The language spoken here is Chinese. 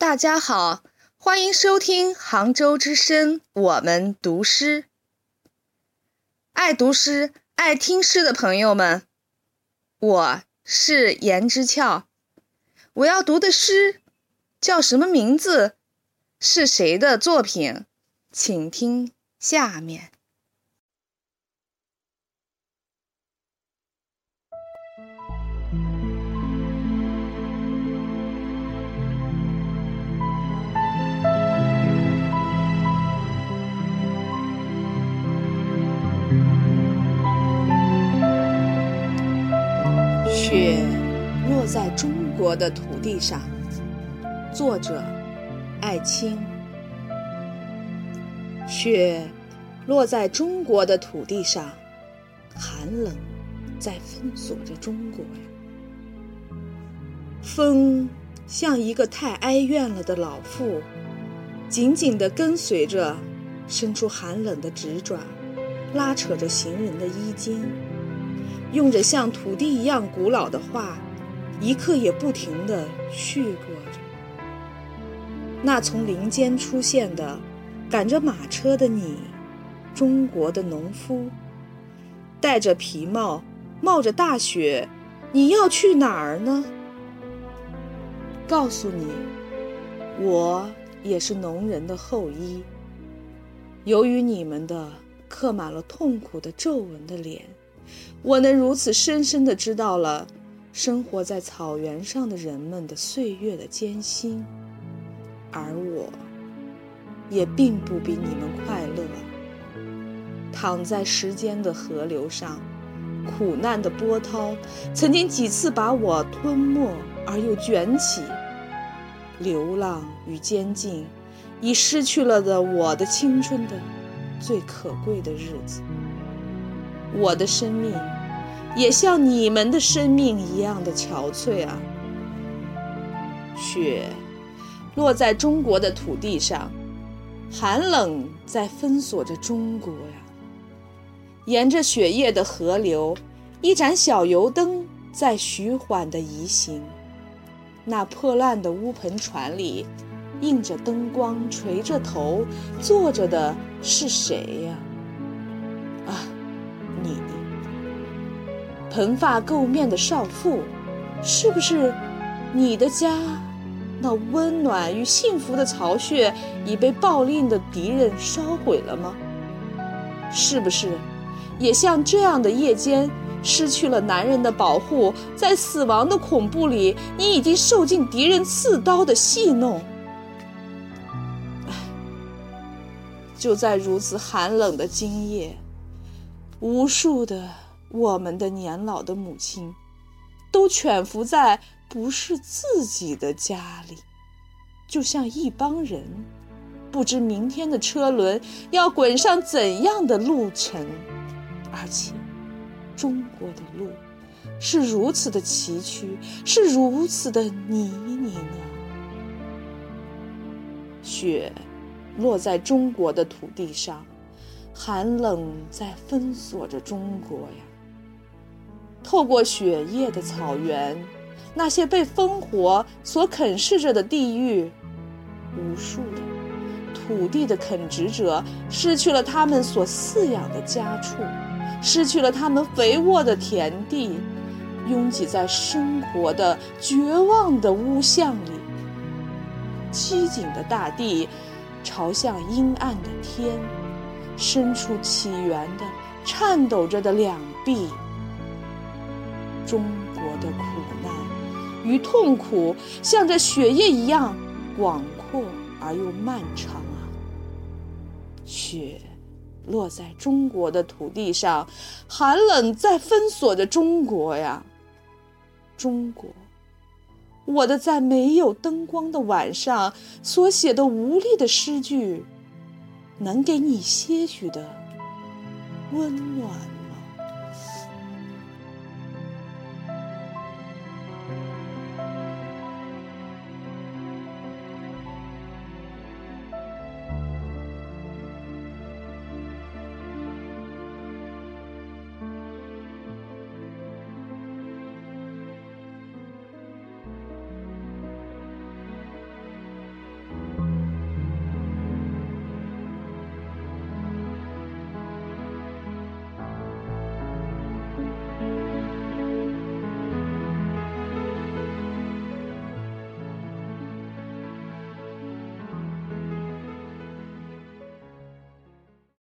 大家好，欢迎收听杭州之声，我们读诗。爱读诗、爱听诗的朋友们，我是颜之俏。我要读的诗叫什么名字？是谁的作品？请听下面。雪落在中国的土地上。作者：艾青。雪落在中国的土地上，寒冷在封锁着中国呀。风像一个太哀怨了的老妇，紧紧地跟随着，伸出寒冷的直爪，拉扯着行人的衣襟。用着像土地一样古老的话，一刻也不停地续过着。那从林间出现的，赶着马车的你，中国的农夫，戴着皮帽，冒着大雪，你要去哪儿呢？告诉你，我也是农人的后裔。由于你们的刻满了痛苦的皱纹的脸。我能如此深深地知道了生活在草原上的人们的岁月的艰辛，而我，也并不比你们快乐。躺在时间的河流上，苦难的波涛曾经几次把我吞没而又卷起。流浪与监禁，已失去了的我的青春的最可贵的日子。我的生命，也像你们的生命一样的憔悴啊！雪落在中国的土地上，寒冷在封锁着中国呀。沿着雪夜的河流，一盏小油灯在徐缓地移行。那破烂的乌篷船里，映着灯光，垂着头坐着的是谁呀？蓬发垢面的少妇，是不是你的家？那温暖与幸福的巢穴已被暴力的敌人烧毁了吗？是不是，也像这样的夜间，失去了男人的保护，在死亡的恐怖里，你已经受尽敌人刺刀的戏弄？唉，就在如此寒冷的今夜。无数的我们的年老的母亲，都蜷伏在不是自己的家里，就像一帮人，不知明天的车轮要滚上怎样的路程，而且，中国的路是如此的崎岖，是如此的泥泞啊！雪落在中国的土地上。寒冷在封锁着中国呀。透过雪夜的草原，那些被烽火所啃噬着的地域，无数的土地的垦殖者失去了他们所饲养的家畜，失去了他们肥沃的田地，拥挤在生活的绝望的屋巷里。凄景的大地，朝向阴暗的天。伸出起源的、颤抖着的两臂。中国的苦难与痛苦，像这雪夜一样广阔而又漫长啊！雪落在中国的土地上，寒冷在封锁着中国呀！中国，我的在没有灯光的晚上所写的无力的诗句。能给你些许的温暖。